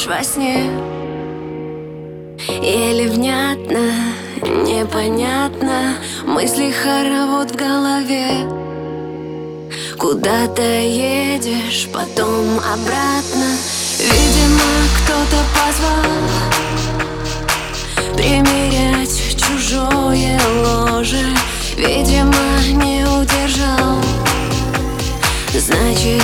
мечтаешь во сне. Еле внятно, непонятно Мысли хоровод в голове. Куда то едешь, потом обратно. Видимо, кто-то позвал Примерять чужое ложе. Видимо, не удержал. Значит,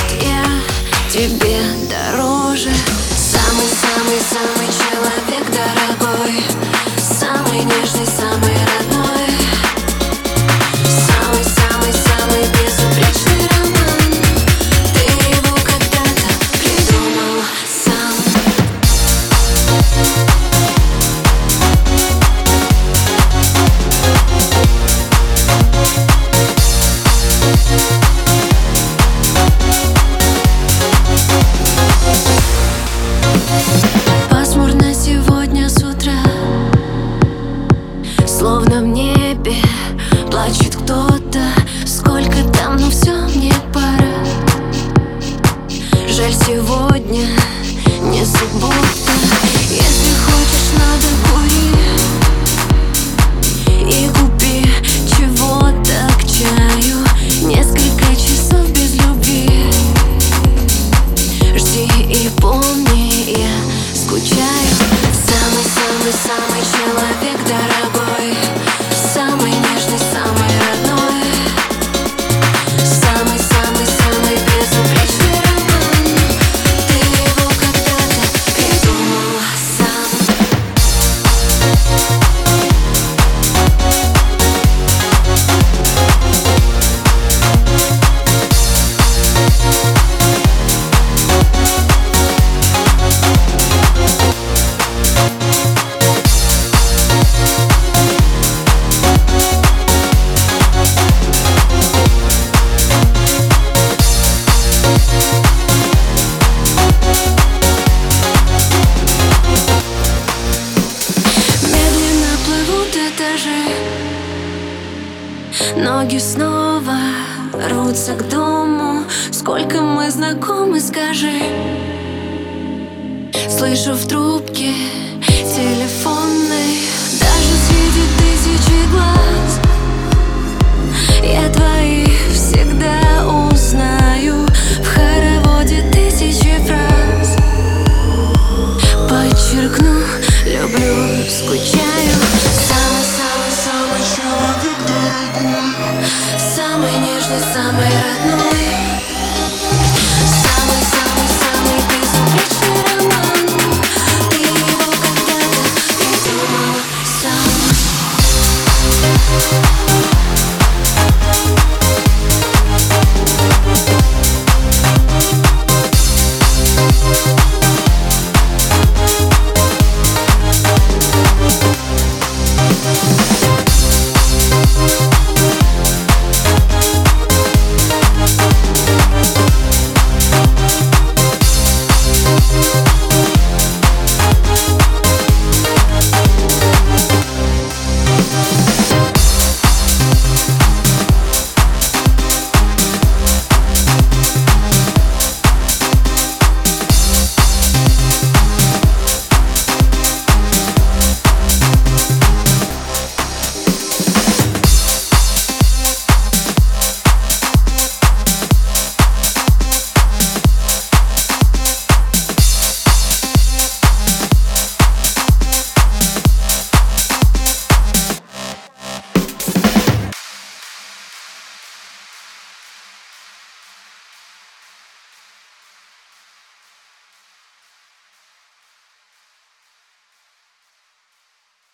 этажи Ноги снова рвутся к дому. Сколько мы знакомы, скажи. Слышу в трубке телефонной Даже среди тысячи глаз Я твоя